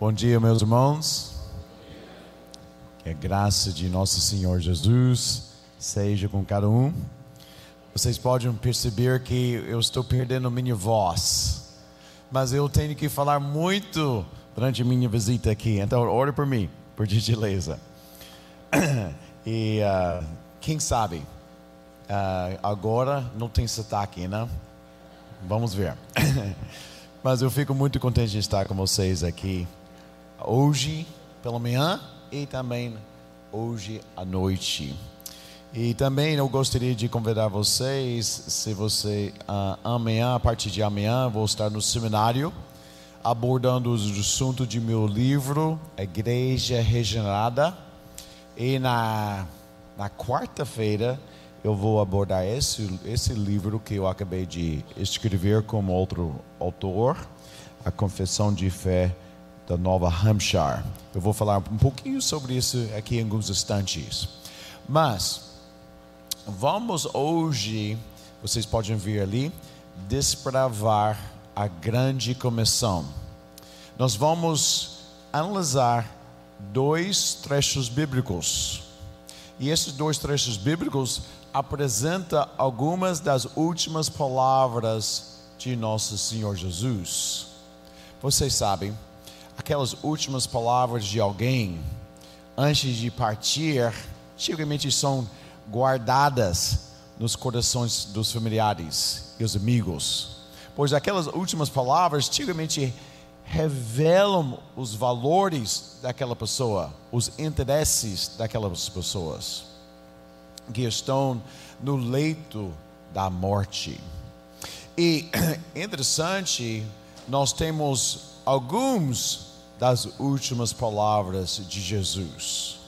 Bom dia, meus irmãos. Que a graça de nosso Senhor Jesus seja com cada um. Vocês podem perceber que eu estou perdendo minha voz, mas eu tenho que falar muito durante minha visita aqui. Então, ore por mim, por gentileza. E uh, quem sabe, uh, agora não tem sotaque, né? Vamos ver. Mas eu fico muito contente de estar com vocês aqui hoje pela manhã e também hoje à noite. E também eu gostaria de convidar vocês, se você uh, amanhã, a partir de amanhã, vou estar no seminário abordando o assunto de meu livro, Igreja Regenerada. E na, na quarta-feira eu vou abordar esse, esse livro que eu acabei de escrever com outro autor, A Confissão de Fé da Nova Hampshire. Eu vou falar um pouquinho sobre isso aqui em alguns instantes. Mas, vamos hoje, vocês podem ver ali, desbravar a grande comissão. Nós vamos analisar dois trechos bíblicos. E esses dois trechos bíblicos apresenta algumas das últimas palavras de nosso Senhor Jesus. Vocês sabem, aquelas últimas palavras de alguém antes de partir, geralmente são guardadas nos corações dos familiares e os amigos. Pois aquelas últimas palavras geralmente revelam os valores daquela pessoa, os interesses daquelas pessoas que estão no leito da morte. E interessante, nós temos alguns das últimas palavras de Jesus.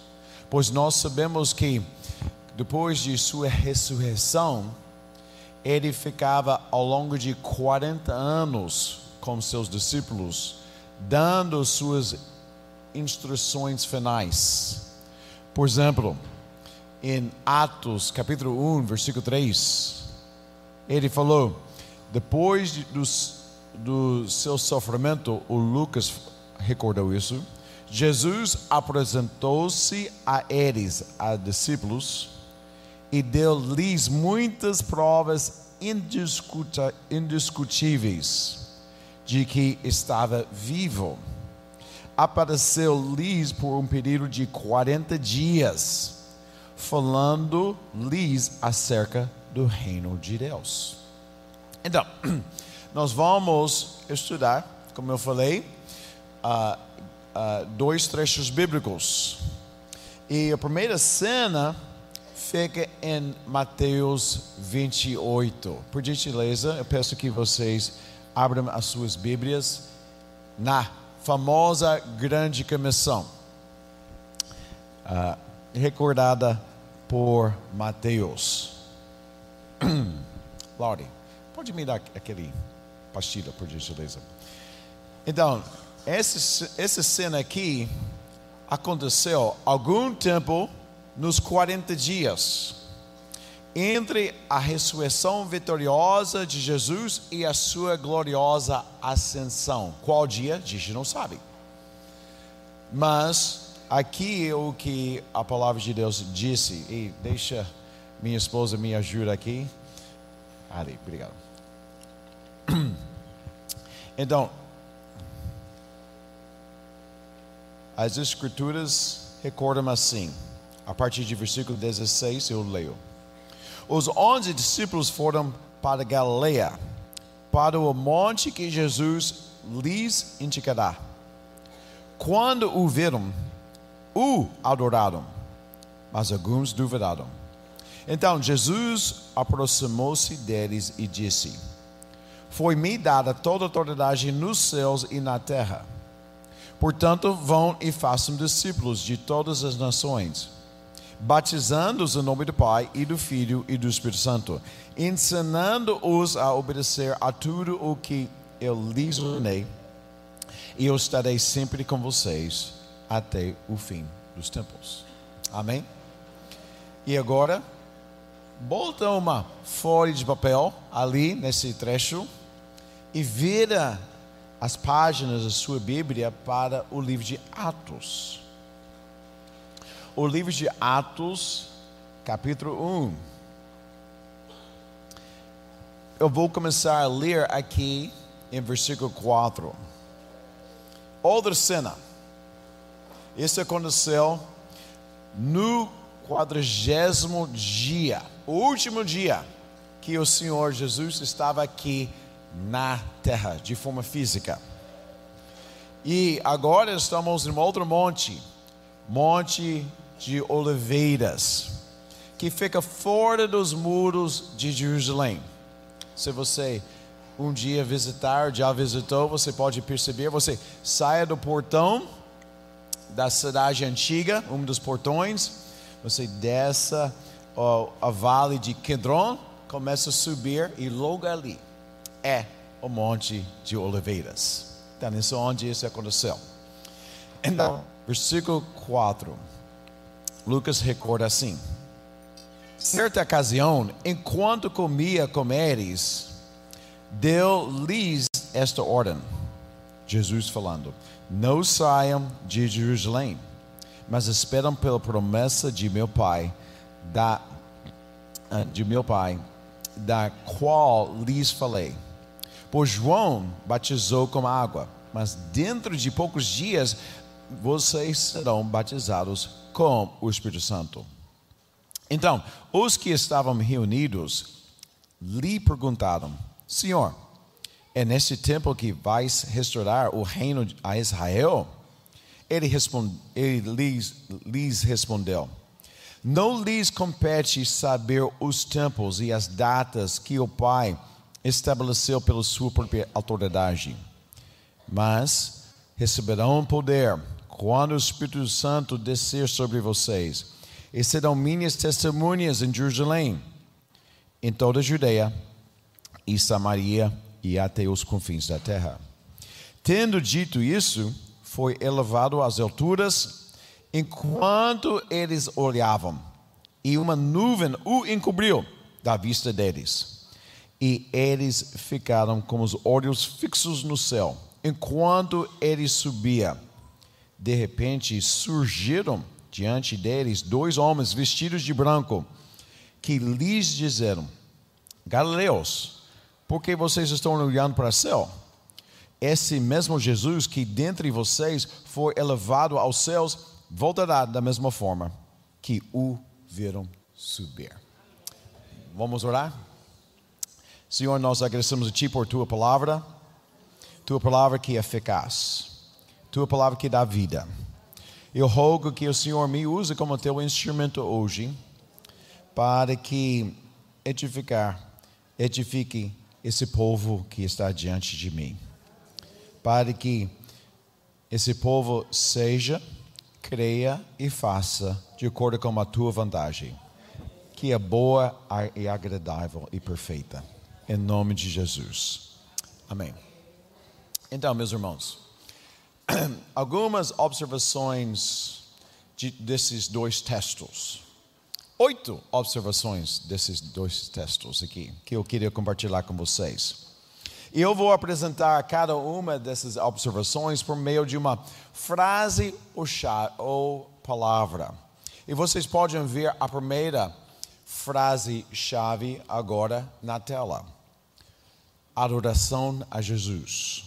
Pois nós sabemos que depois de sua ressurreição, ele ficava ao longo de 40 anos com seus discípulos, dando suas instruções finais. Por exemplo, em Atos capítulo 1, versículo 3, ele falou: depois de, do, do seu sofrimento, o Lucas recordou isso. Jesus apresentou-se a eles, a discípulos, e deu-lhes muitas provas indiscutíveis de que estava vivo. Apareceu-lhes por um período de 40 dias falando-lhes acerca do reino de Deus. Então, nós vamos estudar, como eu falei, dois trechos bíblicos. E a primeira cena fica em Mateus 28. Por gentileza, eu peço que vocês abram as suas Bíblias na famosa grande comissão. Uh, recordada por Mateus. Laure, pode me dar aquele pastilha, por gentileza. Então, essa, essa cena aqui aconteceu algum tempo nos 40 dias entre a ressurreição vitoriosa de Jesus e a sua gloriosa ascensão. Qual dia? A gente não sabe. Mas aqui é o que a palavra de Deus disse, e deixa minha esposa me ajudar aqui. Ali, obrigado. Então, as escrituras recordam assim, a partir de versículo 16 eu leio. Os onze discípulos foram para Galileia, para o monte que Jesus lhes indicará. Quando o viram, o adoraram, mas alguns duvidaram. Então Jesus aproximou-se deles e disse: Foi-me dada toda a autoridade nos céus e na terra. Portanto, vão e façam discípulos de todas as nações, batizando-os em nome do Pai e do Filho e do Espírito Santo, ensinando-os a obedecer a tudo o que eu lhes ordenei, e eu estarei sempre com vocês até o fim dos tempos. Amém? E agora, bota uma folha de papel ali nesse trecho e vira as páginas da sua Bíblia para o livro de Atos. O livro de Atos, capítulo 1. Eu vou começar a ler aqui em versículo 4. Outra cena. Isso aconteceu no quadragésimo dia, o último dia que o Senhor Jesus estava aqui na terra, de forma física. E agora estamos em outro monte, Monte de Oliveiras, que fica fora dos muros de Jerusalém. Se você um dia visitar, já visitou, você pode perceber, você saia do portão da cidade antiga, um dos portões, você desce ó, a vale de Quedron, começa a subir e logo ali é o Monte de Oliveiras. Então, isso é onde isso aconteceu. Então, versículo 4, Lucas recorda assim: Certa ocasião, enquanto comia com eles, deu-lhes esta ordem. Jesus falando: Não saiam de Jerusalém, mas esperam pela promessa de meu Pai, da ah, de meu Pai, da qual lhes falei. Pois João batizou com água, mas dentro de poucos dias vocês serão batizados com o Espírito Santo. Então, os que estavam reunidos lhe perguntaram: Senhor, é neste tempo que vais restaurar o reino a Israel? Ele, responde, ele lhes, lhes respondeu: Não lhes compete saber os tempos e as datas que o Pai estabeleceu pela sua própria autoridade, mas receberão poder quando o Espírito Santo descer sobre vocês, e serão minhas testemunhas em Jerusalém, em toda a Judeia e Samaria e até os confins da terra. Tendo dito isso, foi elevado às alturas enquanto eles olhavam, e uma nuvem o encobriu da vista deles. E eles ficaram com os olhos fixos no céu, enquanto ele subia. De repente surgiram diante deles dois homens vestidos de branco, que lhes disseram: Galileus, porque vocês estão olhando para o céu. Esse mesmo Jesus que dentre vocês foi elevado aos céus, voltará da mesma forma que o viram subir. Vamos orar? Senhor, nós agradecemos a Ti por Tua palavra, Tua palavra que é eficaz, Tua palavra que dá vida. Eu rogo que o Senhor me use como Teu instrumento hoje, para que edificar, edifique esse povo que está diante de mim, para que esse povo seja, creia e faça de acordo com a tua vantagem, que é boa e agradável e perfeita. Em nome de Jesus. Amém. Então, meus irmãos, algumas observações de, desses dois textos oito observações desses dois textos aqui que eu queria compartilhar com vocês. E eu vou apresentar cada uma dessas observações por meio de uma frase ou, ou palavra. E vocês podem ver a primeira frase-chave agora na tela: adoração a Jesus.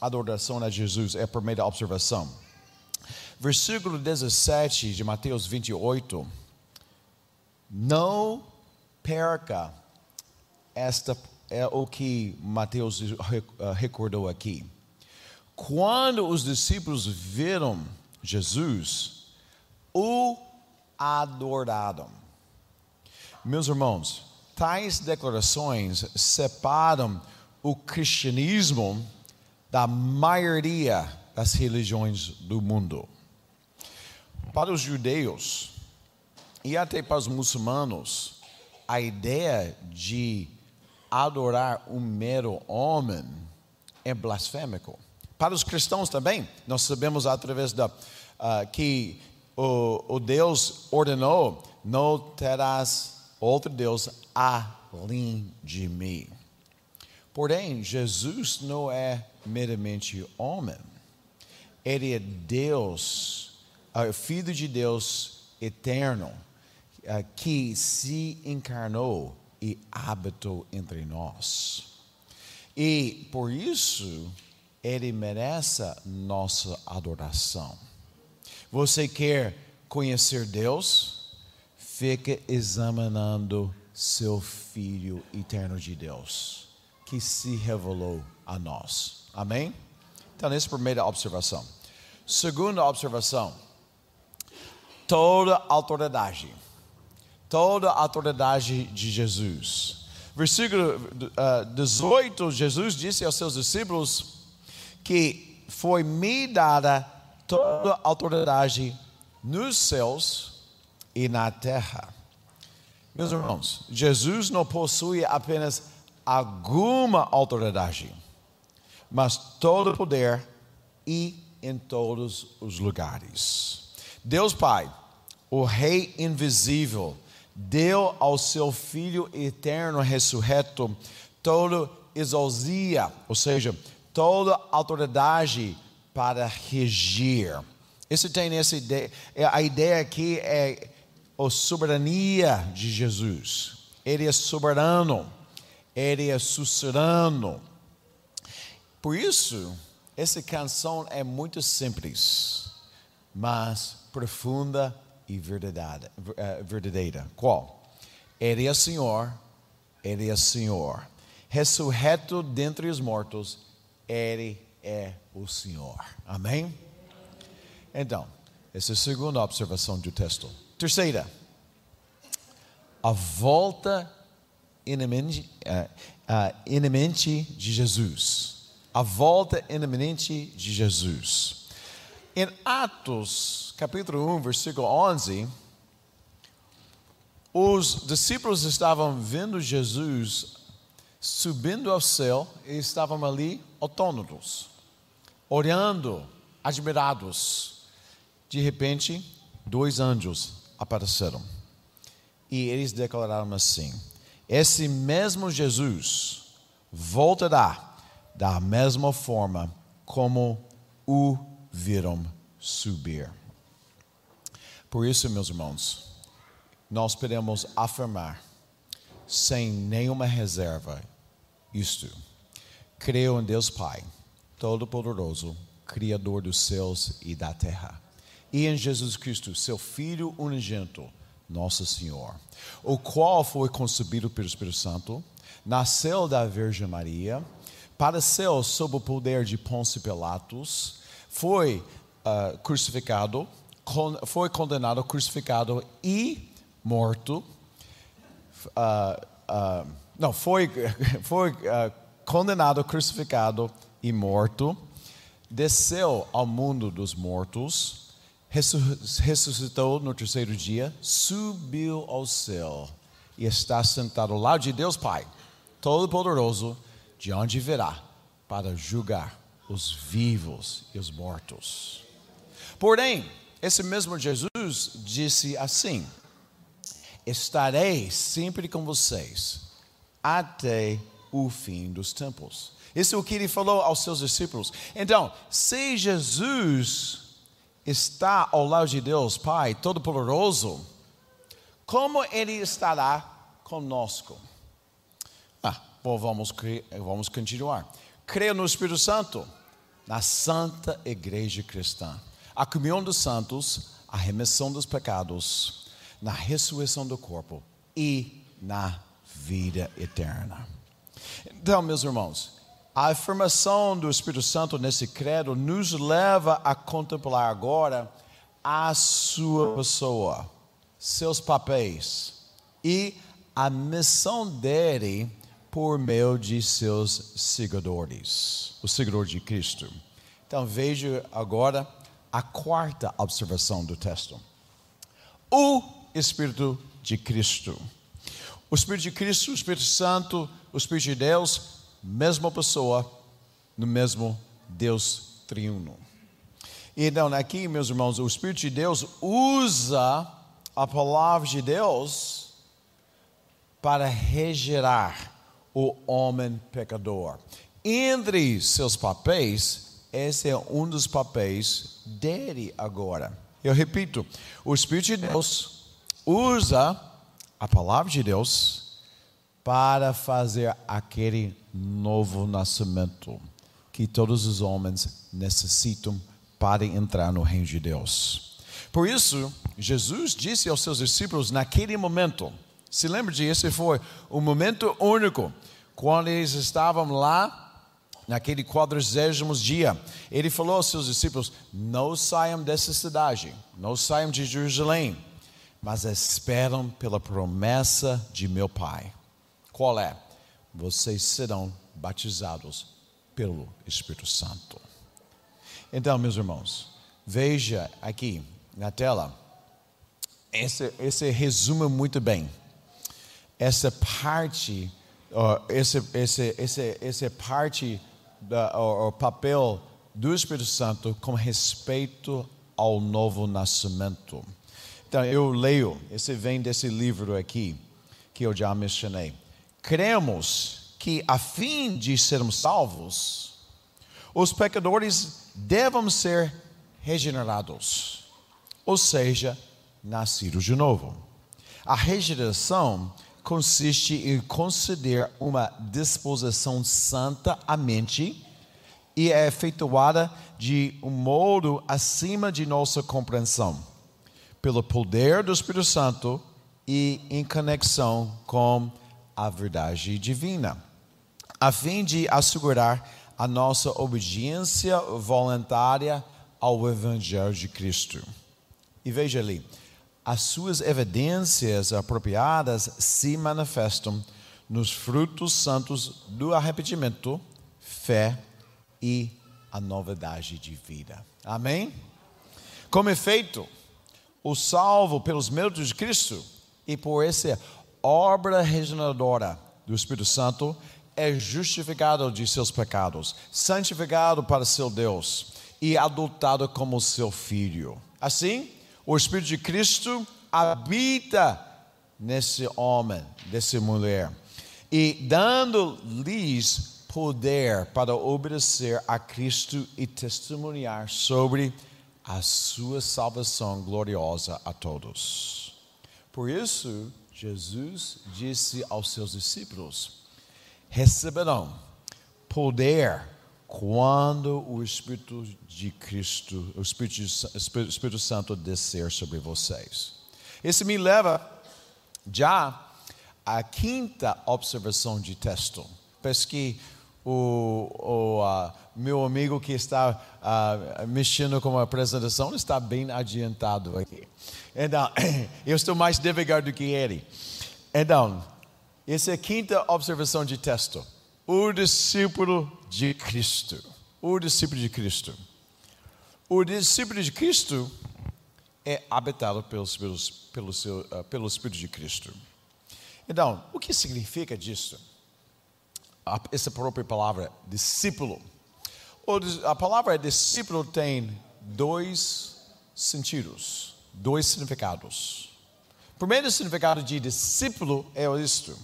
Adoração a Jesus é a primeira observação. Versículo 17 de Mateus 28 não perca esta é o que Mateus eh, recordou aqui. Quando os discípulos viram Jesus, o adoraram. Meus irmãos, tais declarações separam o cristianismo da maioria das religiões do mundo. Para os judeus, e até para os muçulmanos, a ideia de adorar um mero homem é blasfêmico. Para os cristãos também, nós sabemos através da uh, que o, o Deus ordenou: não terás outro Deus além de mim. Porém, Jesus não é meramente homem. Ele é Deus, uh, Filho de Deus eterno, uh, que se encarnou e habitou entre nós. E por isso, ele merece nossa adoração. Você quer conhecer Deus? Fique examinando seu Filho eterno de Deus, que se revelou a nós. Amém? Então, essa é a primeira observação. Segunda observação: toda autoridade, toda autoridade de Jesus. Versículo uh, 18, Jesus disse aos seus discípulos que foi me dada toda autoridade nos céus e na terra. Meus irmãos, Jesus não possui apenas alguma autoridade, mas todo poder e em todos os lugares. Deus Pai, o Rei invisível, deu ao seu Filho eterno ressurreto toda exousia, ou seja, toda autoridade para regir. Isso tem essa ideia, a ideia aqui é a soberania de Jesus. Ele é soberano, ele é suzerano. Por isso, essa canção é muito simples, mas profunda e eh, verdadeira. Qual? Ele é Senhor, Ele é Senhor. Ressurreto dentre os mortos, Ele é o Senhor. Amém? Então, essa é a segunda observação do texto. Terceira, a volta inemente, uh, uh, inemente de Jesus. A volta ineminente de Jesus. Em Atos, capítulo 1, versículo 11, os discípulos estavam vendo Jesus subindo ao céu e estavam ali autônomos, olhando, admirados. De repente, dois anjos apareceram e eles declararam assim: Esse mesmo Jesus voltará da mesma forma como o viram subir. Por isso, meus irmãos, nós podemos afirmar, sem nenhuma reserva, isto: creio em Deus Pai, Todo-Poderoso, Criador dos céus e da terra, e em Jesus Cristo, seu Filho unigênito, nosso Senhor, o qual foi concebido pelo Espírito Santo, nasceu da Virgem Maria padeceu sob o poder de Pôncio Pilatos, foi uh, crucificado, con, foi condenado, crucificado e morto. Uh, uh, não, foi, foi condenado, crucificado e morto. Desceu ao mundo dos mortos, ressuscitou no terceiro dia, subiu ao céu e está sentado ao lado de Deus Pai, Todo-Poderoso de onde virá para julgar os vivos e os mortos. Porém, esse mesmo Jesus disse assim: Estarei sempre com vocês até o fim dos tempos. Isso é o que ele falou aos seus discípulos. Então, se Jesus está ao lado de Deus, Pai Todo-Poderoso, como ele estará conosco? Bom, vamos, vamos continuar. Creio no Espírito Santo, na Santa Igreja Cristã, a comunhão dos santos, a remissão dos pecados, na ressurreição do corpo e na vida eterna. Então, meus irmãos, a afirmação do Espírito Santo nesse credo nos leva a contemplar agora a sua pessoa, seus papéis e a missão dele por meio de seus seguidores, o seguidor de Cristo. Então veja agora a quarta observação do texto. O Espírito de Cristo. O Espírito de Cristo, o Espírito Santo, o Espírito de Deus, mesma pessoa, no mesmo Deus triuno. Então, aqui, meus irmãos, o Espírito de Deus usa a palavra de Deus para regerar o homem pecador. Entre seus papéis, esse é um dos papéis dele agora. Eu repito, o Espírito de Deus usa a palavra de Deus para fazer aquele novo nascimento que todos os homens necessitam para entrar no reino de Deus. Por isso, Jesus disse aos seus discípulos naquele momento, se lembra disso, foi um momento único, quando eles estavam lá, naquele quadragésimo dia, ele falou aos seus discípulos: Não saiam dessa cidade, não saiam de Jerusalém, mas esperam pela promessa de meu Pai. Qual é? Vocês serão batizados pelo Espírito Santo. Então, meus irmãos, veja aqui na tela, esse, esse resume muito bem essa parte, esse, esse, esse, essa parte, da, o papel do Espírito Santo com respeito ao novo nascimento. Então, eu leio, esse vem desse livro aqui, que eu já mencionei. Cremos que, a fim de sermos salvos, os pecadores devem ser regenerados, ou seja, nascidos de novo. A regeneração consiste em conceder uma disposição santa à mente e é efetuada de um modo acima de nossa compreensão, pelo poder do Espírito Santo e em conexão com a verdade divina, a fim de assegurar a nossa obediência voluntária ao Evangelho de Cristo. E veja ali, as suas evidências apropriadas se manifestam nos frutos santos do arrependimento, fé e a novidade de vida. Amém? Como efeito, o salvo pelos méritos de Cristo e por essa obra regeneradora do Espírito Santo é justificado de seus pecados, santificado para seu Deus e adotado como seu filho. Assim, o Espírito de Cristo habita nesse homem, nessa mulher, e dando-lhes poder para obedecer a Cristo e testemunhar sobre a sua salvação gloriosa a todos. Por isso, Jesus disse aos seus discípulos: receberão poder quando o Espírito de Cristo, o Espírito, Espírito Santo descer sobre vocês. Isso me leva já à quinta observação de texto. Parece que o, o meu amigo que está uh, mexendo com a apresentação está bem adiantado aqui. Então, eu estou mais devagar do que ele. Então, essa é a quinta observação de texto o discípulo de Cristo. O discípulo de Cristo. O discípulo de Cristo é habitado pelo, pelo, seu, uh, pelo Espírito de Cristo. Então, o que significa disso? Essa própria palavra, discípulo. A palavra discípulo tem dois sentidos, dois significados. O primeiro significado de discípulo é isto: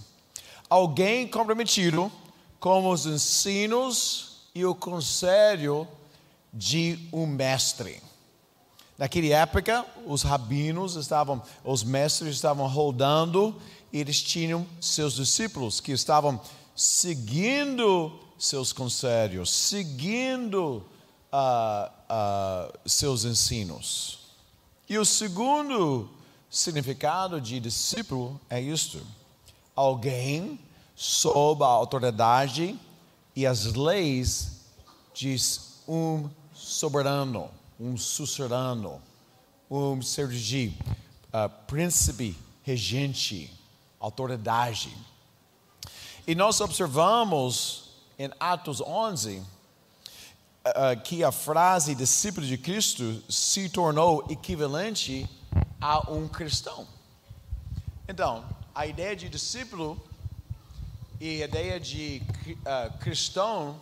alguém comprometido com os ensinos e o conselho de um mestre. Naquela época, os rabinos estavam, os mestres estavam rodando e eles tinham seus discípulos que estavam seguindo seus conselhos, seguindo uh, uh, seus ensinos. E o segundo significado de discípulo é isto: alguém sob a autoridade e as leis de um soberano, um suzerano, um ser de uh, príncipe, regente, autoridade. E nós observamos em Atos 11 uh, que a frase discípulo de Cristo se tornou equivalente a um cristão. Então, a ideia de discípulo e a ideia de uh, cristão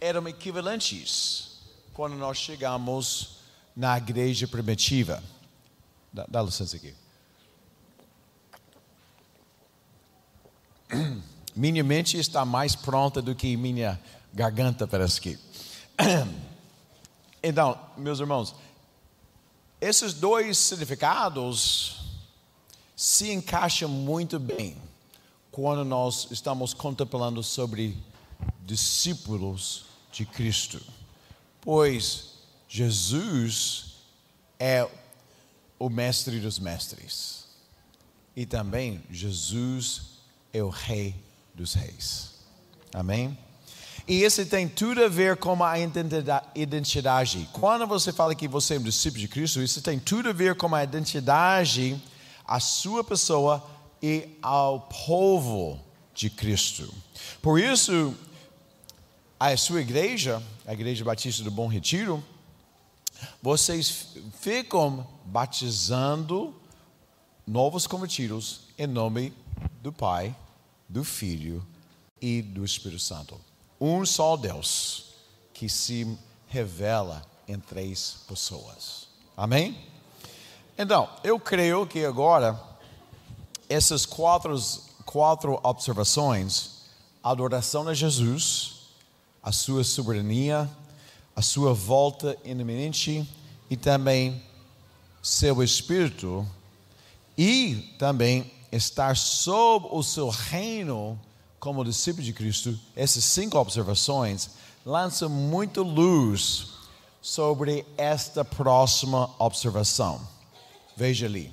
eram equivalentes quando nós chegamos na igreja primitiva. Dá, dá licença aqui. Minha mente está mais pronta do que minha garganta, parece que. Então, meus irmãos, esses dois significados se encaixam muito bem quando nós estamos contemplando sobre discípulos de Cristo, pois Jesus é o mestre dos mestres e também Jesus é o rei dos reis. Amém? E isso tem tudo a ver com a identidade. Quando você fala que você é um discípulo de Cristo, isso tem tudo a ver com a identidade, a sua pessoa e ao povo de Cristo. Por isso, a sua igreja, a Igreja Batista do Bom Retiro, vocês ficam batizando novos convertidos em nome do Pai, do Filho e do Espírito Santo um só Deus que se revela em três pessoas. Amém? Então, eu creio que agora essas quatro, quatro observações, a adoração a Jesus, a sua soberania, a sua volta iminente e também seu espírito e também estar sob o seu reino como discípulo de Cristo, essas cinco observações lançam muita luz sobre esta próxima observação. Veja ali,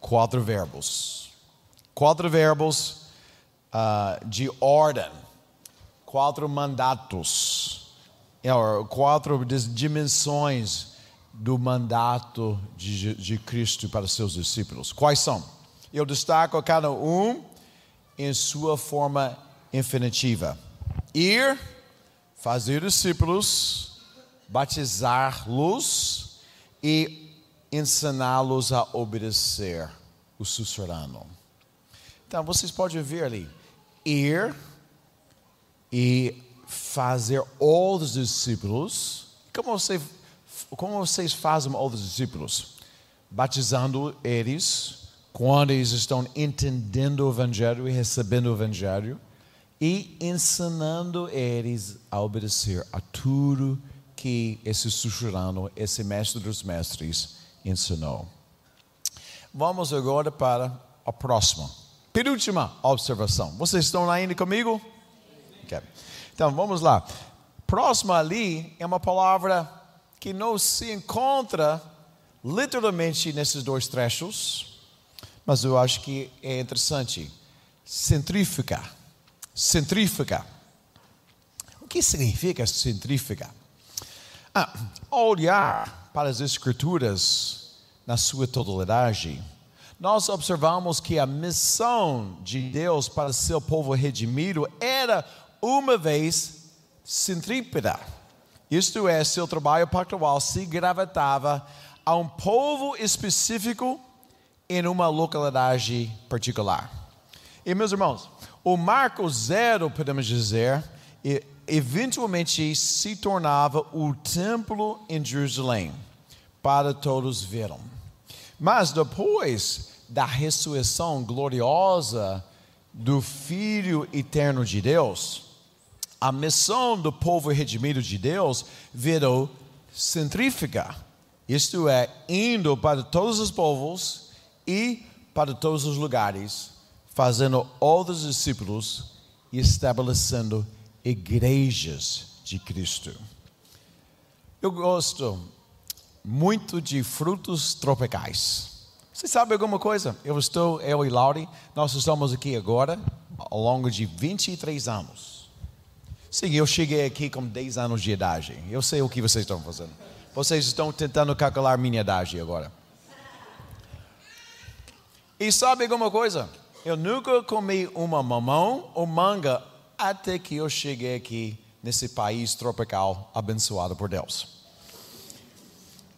quatro verbos. Quatro verbos uh, de ordem, quatro mandatos, é, quatro dimensões do mandato de, de Cristo para seus discípulos. Quais são? Eu destaco cada um em sua forma infinitiva. Ir, fazer discípulos, batizar-los e ensiná-los a obedecer o sussurrano. Então, vocês podem ver ali, ir e fazer outros discípulos. Como, você, como vocês fazem outros discípulos? Batizando eles quando eles estão entendendo o Evangelho e recebendo o Evangelho e ensinando eles a obedecer a tudo que esse sussurrano, esse mestre dos mestres, ensinou. Vamos agora para a próxima, penúltima observação. Vocês estão ainda comigo? Okay. Então vamos lá. Próxima ali é uma palavra que não se encontra literalmente nesses dois trechos mas eu acho que é interessante. Centrífuga. Centrífuga. O que significa centrífuga? Ah, olhar para as Escrituras na sua totalidade, nós observamos que a missão de Deus para seu povo redimido era uma vez centrípeda. Isto é, seu trabalho pactual se gravitava a um povo específico em uma localidade particular. E meus irmãos, o marco zero, podemos dizer, eventualmente se tornava o templo em Jerusalém, para todos verem. Mas depois da ressurreição gloriosa do Filho eterno de Deus, a missão do povo redimido de Deus virou centrífuga, isto é, indo para todos os povos e para todos os lugares, fazendo outros discípulos e estabelecendo igrejas de Cristo. Eu gosto muito de frutos tropicais. Você sabe alguma coisa? Eu estou, eu e Lauri, nós estamos aqui agora ao longo de 23 anos. Sim, eu cheguei aqui com 10 anos de idade. Eu sei o que vocês estão fazendo. Vocês estão tentando calcular minha idade agora. E sabe alguma coisa? Eu nunca comi uma mamão ou manga até que eu cheguei aqui nesse país tropical abençoado por Deus.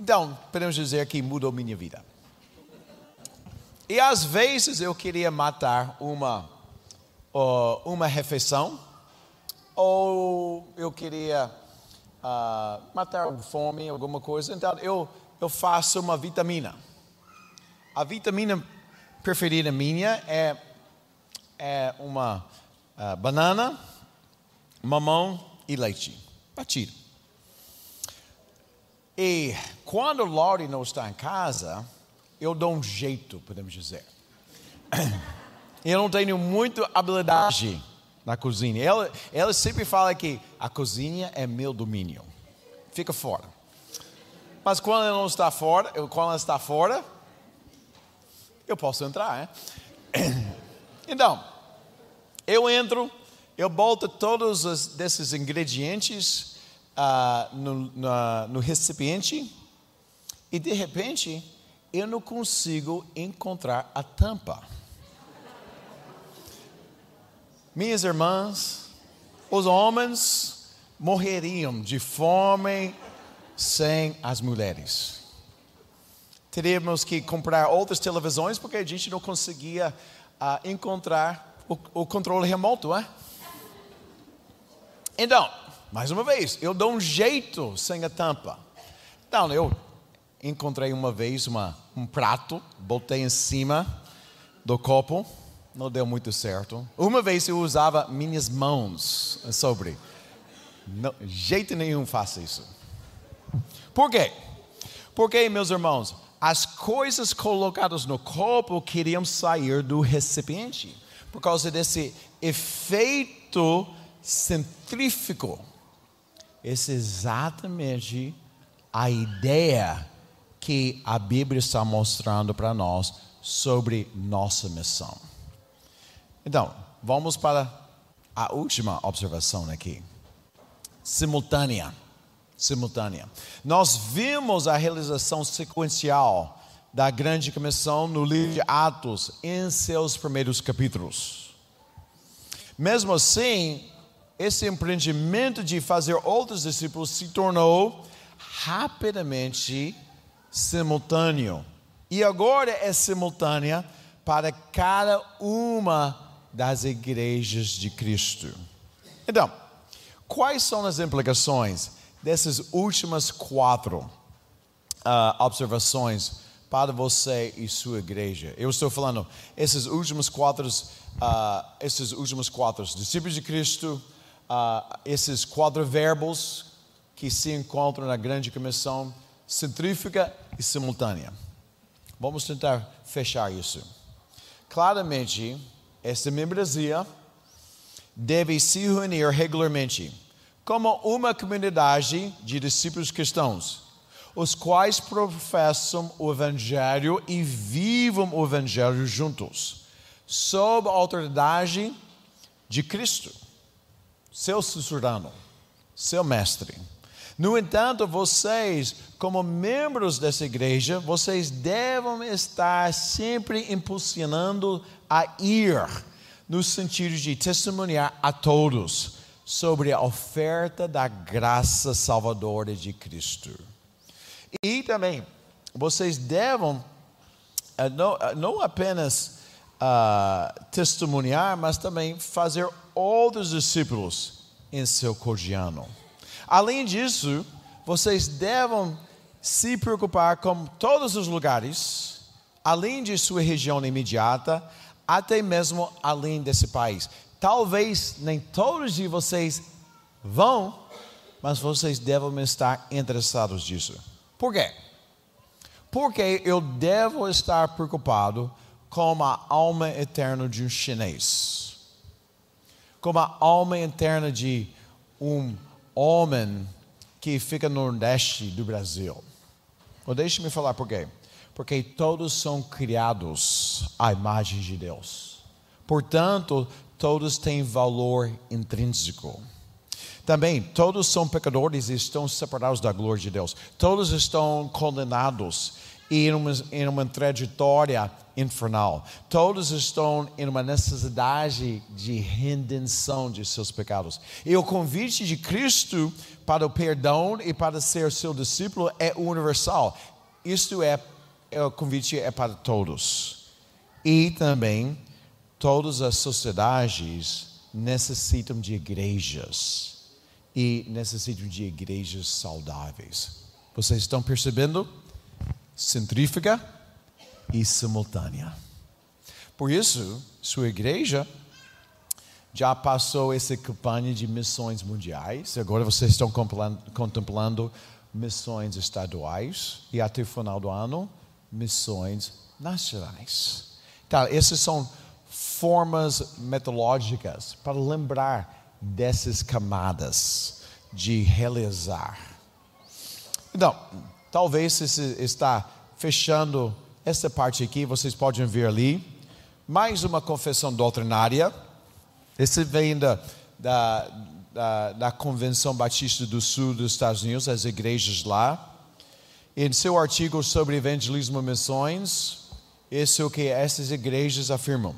Então, podemos dizer que mudou minha vida. E às vezes eu queria matar uma, uh, uma refeição, ou eu queria uh, matar fome, alguma coisa. Então eu, eu faço uma vitamina. A vitamina preferida minha é, é uma uh, banana, mamão e leite. Batido. E quando Lori não está em casa, eu dou um jeito, podemos dizer. Eu não tenho muita habilidade na cozinha. Ela, ela sempre fala que a cozinha é meu domínio. Fica fora. Mas quando ela não está fora, quando ela está fora, eu posso entrar? Então, eu entro, eu boto todos os, desses ingredientes uh, no, no recipiente e de repente eu não consigo encontrar a tampa. Minhas irmãs, os homens morreriam de fome sem as mulheres. Teríamos que comprar outras televisões porque a gente não conseguia uh, encontrar o, o, controle remoto, é? Então, mais uma vez, eu dou um jeito sem a tampa. Então, eu encontrei uma vez uma, um prato, botei em cima do copo, não deu muito certo. Uma vez eu usava minhas mãos sobre. Não, jeito nenhum faça isso. Por quê? Porque, meus irmãos, as coisas colocadas no copo queriam sair do recipiente por causa desse efeito centrífugo. Essa é exatamente a ideia que a Bíblia está mostrando para nós sobre nossa missão. Então, vamos para a última observação aqui. Simultânea simultânea. Nós vimos a realização sequencial da grande comissão no livro de Atos em seus primeiros capítulos. Mesmo assim, esse empreendimento de fazer outros discípulos se tornou rapidamente simultâneo. E agora é simultânea para cada uma das igrejas de Cristo. Então, quais são as implicações dessas últimas quatro uh, observações para você e sua igreja. Eu estou falando esses últimos quatro, uh, esses últimos quatro discípulos de Cristo, uh, esses quatro verbos que se encontram na grande comissão, centrífuga e simultânea. Vamos tentar fechar isso. Claramente, esta membresia deve se reunir regularmente como uma comunidade de discípulos cristãos, os quais professam o Evangelho e vivam o Evangelho juntos, sob a autoridade de Cristo, seu susurrano, seu mestre. No entanto, vocês, como membros dessa igreja, vocês devem estar sempre impulsionando a ir, no sentido de testemunhar a todos sobre a oferta da graça salvadora de Cristo. E também, vocês devem eh, não, eh, não apenas uh, testemunhar, mas também fazer outros discípulos em seu cotidiano. Além disso, vocês devem se preocupar com todos os lugares, além de sua região imediata, até mesmo além desse país. Talvez nem todos de vocês vão, mas vocês devem estar interessados nisso. Por quê? Porque eu devo estar preocupado com a alma eterna de um chinês, com a alma eterna de um homem que fica no nordeste do Brasil. Ou deixe-me falar por quê? Porque todos são criados à imagem de Deus. Portanto, todos têm valor intrínseco. Também, todos são pecadores e estão separados da glória de Deus. Todos estão condenados em uma, em uma trajetória infernal. Todos estão em uma necessidade de redenção de seus pecados. E o convite de Cristo para o perdão e para ser seu discípulo é universal. Isto é, é o convite é para todos. E também Todas as sociedades necessitam de igrejas e necessitam de igrejas saudáveis. Vocês estão percebendo? Centrífuga e simultânea. Por isso, sua igreja já passou essa campanha de missões mundiais, agora vocês estão contemplando missões estaduais e até o final do ano, missões nacionais. Então, essas são formas metodológicas para lembrar dessas camadas de realizar. Então, talvez se está fechando essa parte aqui, vocês podem ver ali, mais uma confissão doutrinária. Esse vem da, da, da, da Convenção Batista do Sul dos Estados Unidos, as igrejas lá. Em seu artigo sobre evangelismo e missões, isso é o que essas igrejas afirmam.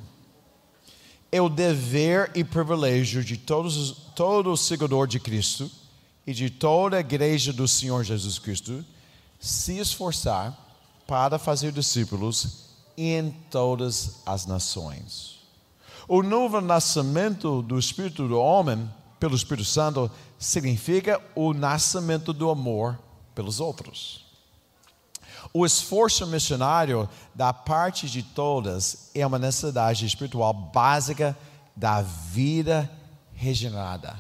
É o dever e privilégio de todos, todo seguidor de Cristo e de toda a igreja do Senhor Jesus Cristo se esforçar para fazer discípulos em todas as nações. O novo nascimento do Espírito do homem pelo Espírito Santo significa o nascimento do amor pelos outros. O esforço missionário da parte de todas é uma necessidade espiritual básica da vida regenerada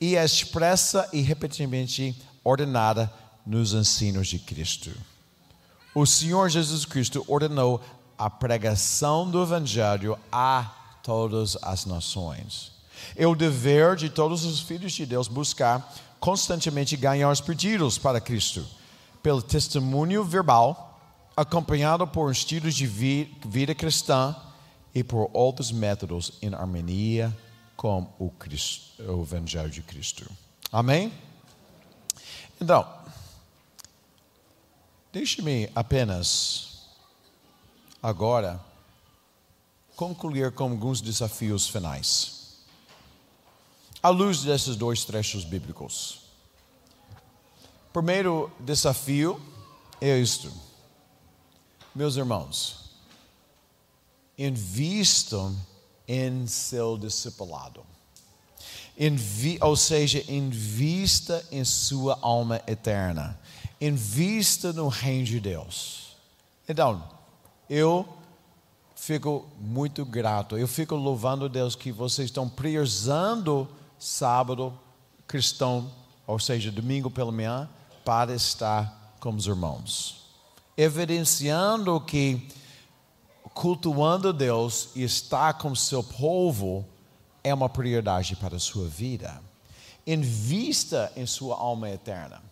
e é expressa e repetidamente ordenada nos ensinos de Cristo. O Senhor Jesus Cristo ordenou a pregação do Evangelho a todas as nações. É o dever de todos os filhos de Deus buscar constantemente ganhar os perdidos para Cristo, pelo testemunho verbal, acompanhado por estilos de vida cristã e por outros métodos em harmonia com o, Cristo, o Evangelho de Cristo. Amém? Então, deixe-me apenas agora concluir com alguns desafios finais. À luz desses dois trechos bíblicos. Primeiro desafio é isto. Meus irmãos, invistam em seu discipulado. Invi, ou seja, invista em sua alma eterna. Invista no reino de Deus. Então, eu fico muito grato. Eu fico louvando Deus que vocês estão priorizando sábado cristão, ou seja, domingo pela manhã, para estar com os irmãos. Evidenciando que cultuando Deus e estar com seu povo é uma prioridade para a sua vida. Invista em sua alma eterna.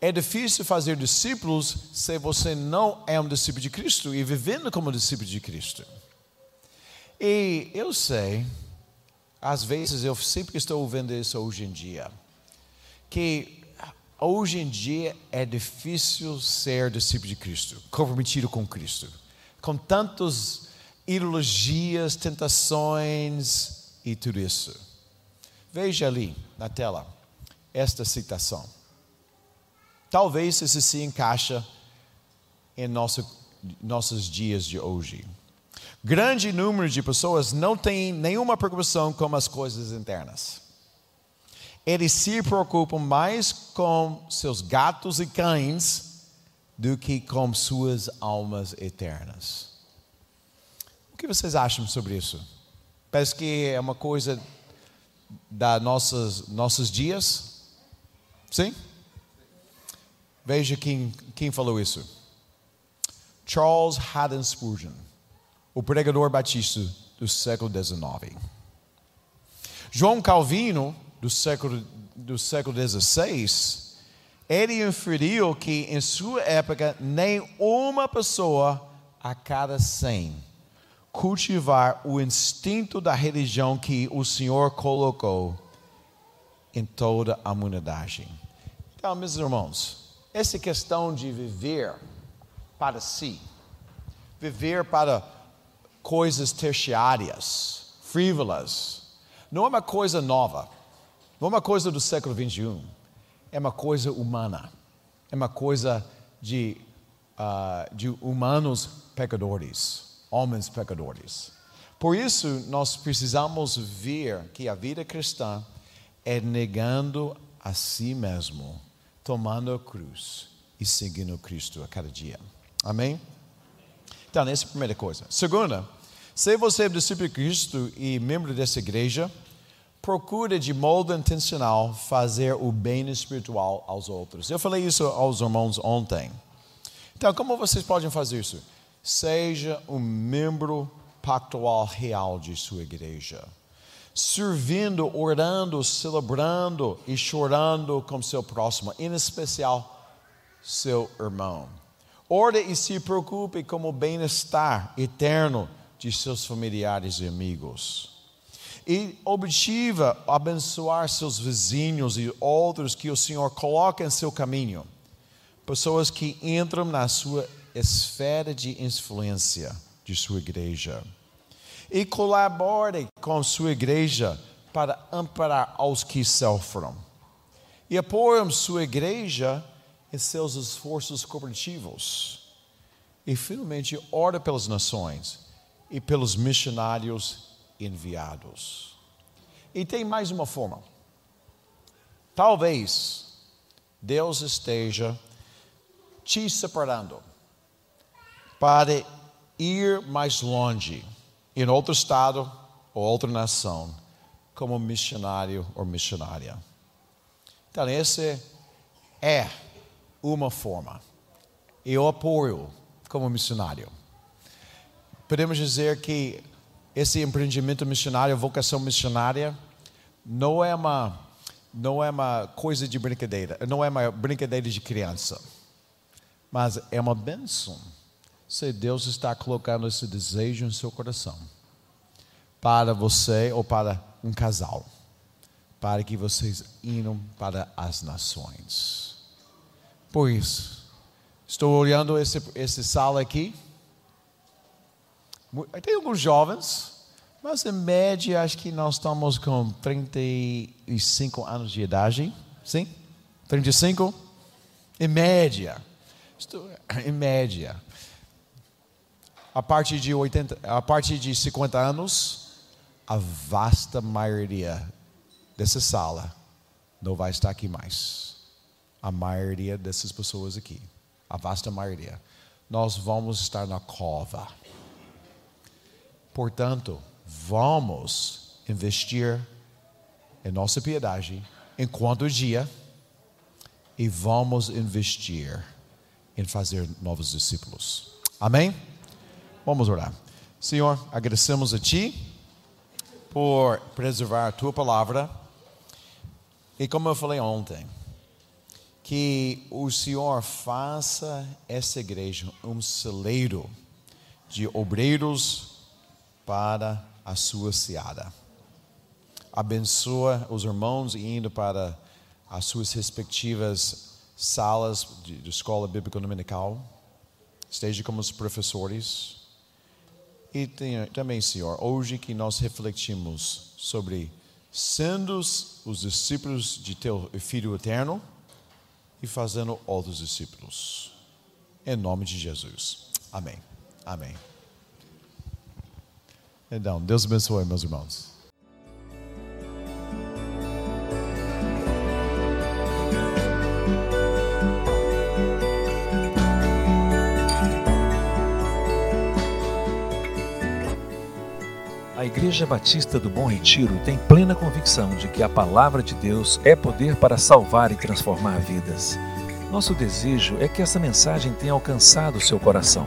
É difícil fazer discípulos se você não é um discípulo de Cristo e vivendo como discípulo de Cristo. E eu sei, às vezes eu sempre estou ouvindo isso hoje em dia, que hoje em dia é difícil ser discípulo de Cristo, comprometido com Cristo com tantas ideologias, tentações e tudo isso. Veja ali na tela esta citação. Talvez isso se encaixa em nosso, nossos dias de hoje. Grande número de pessoas não tem nenhuma preocupação com as coisas internas. Eles se preocupam mais com seus gatos e cães do que com suas almas eternas. O que vocês acham sobre isso? Parece que é uma coisa da nossas nossos dias? Sim? Veja quem, quem falou isso. Charles Haddon Spurgeon, o pregador batista do século XIX. João Calvino, do século, do século XVI, ele inferiu que em sua época nem uma pessoa a cada cem cultivar o instinto da religião que o Senhor colocou em toda a humanidade. Então, meus irmãos, essa questão de viver para si, viver para coisas terciárias, frívolas, não é uma coisa nova, é uma coisa do século 21 é uma coisa humana, é uma coisa de, uh, de humanos pecadores, homens pecadores. Por isso, nós precisamos ver que a vida cristã é negando a si mesmo, tomando a cruz e seguindo Cristo a cada dia. Amém? Então, essa é a primeira coisa. Segunda, se você é discípulo de Cristo e membro dessa igreja, procura de modo intencional fazer o bem espiritual aos outros. Eu falei isso aos irmãos ontem. Então, como vocês podem fazer isso? Seja um membro pactual real de sua igreja. Servindo, orando, celebrando e chorando com seu próximo, em especial seu irmão. Ore e se preocupe com o bem-estar eterno de seus familiares e amigos. E objetiva abençoar seus vizinhos e outros que o Senhor coloca em seu caminho. Pessoas que entram na sua esfera de influência de sua igreja. E colabore com sua igreja para amparar aos que sofrem. E apoiem sua igreja em seus esforços cooperativos. E finalmente, ore pelas nações e pelos missionários enviados. E tem mais uma forma. Talvez Deus esteja te separando para ir mais longe, em outro estado ou outra nação, como missionário ou missionária. Então, esse é uma forma. Eu apoio como missionário. Podemos dizer que esse empreendimento missionário, vocação missionária, não é uma não é uma coisa de brincadeira, não é uma brincadeira de criança, mas é uma bênção. Se Deus está colocando esse desejo em seu coração para você ou para um casal, para que vocês iam para as nações. Por isso, estou olhando esse, esse sala aqui. Tem alguns jovens, mas em média acho que nós estamos com 35 anos de idade. Sim? 35? Em média. Em média. A partir de 80, a partir de 50 anos, a vasta maioria dessa sala não vai estar aqui mais. A maioria dessas pessoas aqui, a vasta maioria, nós vamos estar na cova. Portanto, vamos investir em nossa piedade enquanto o dia e vamos investir em fazer novos discípulos. Amém? Vamos orar. Senhor, agradecemos a Ti por preservar a Tua palavra. E como eu falei ontem, que o Senhor faça essa igreja um celeiro de obreiros para a sua seara. Abençoa os irmãos indo para as suas respectivas salas de, de escola bíblica dominical. Esteja como os professores. E também, Senhor, hoje que nós refletimos sobre sendo os discípulos de teu Filho eterno e fazendo outros discípulos. Em nome de Jesus. Amém. Amém. Então, Deus abençoe, meus irmãos. A Igreja Batista do Bom Retiro tem plena convicção de que a palavra de Deus é poder para salvar e transformar vidas. Nosso desejo é que essa mensagem tenha alcançado seu coração.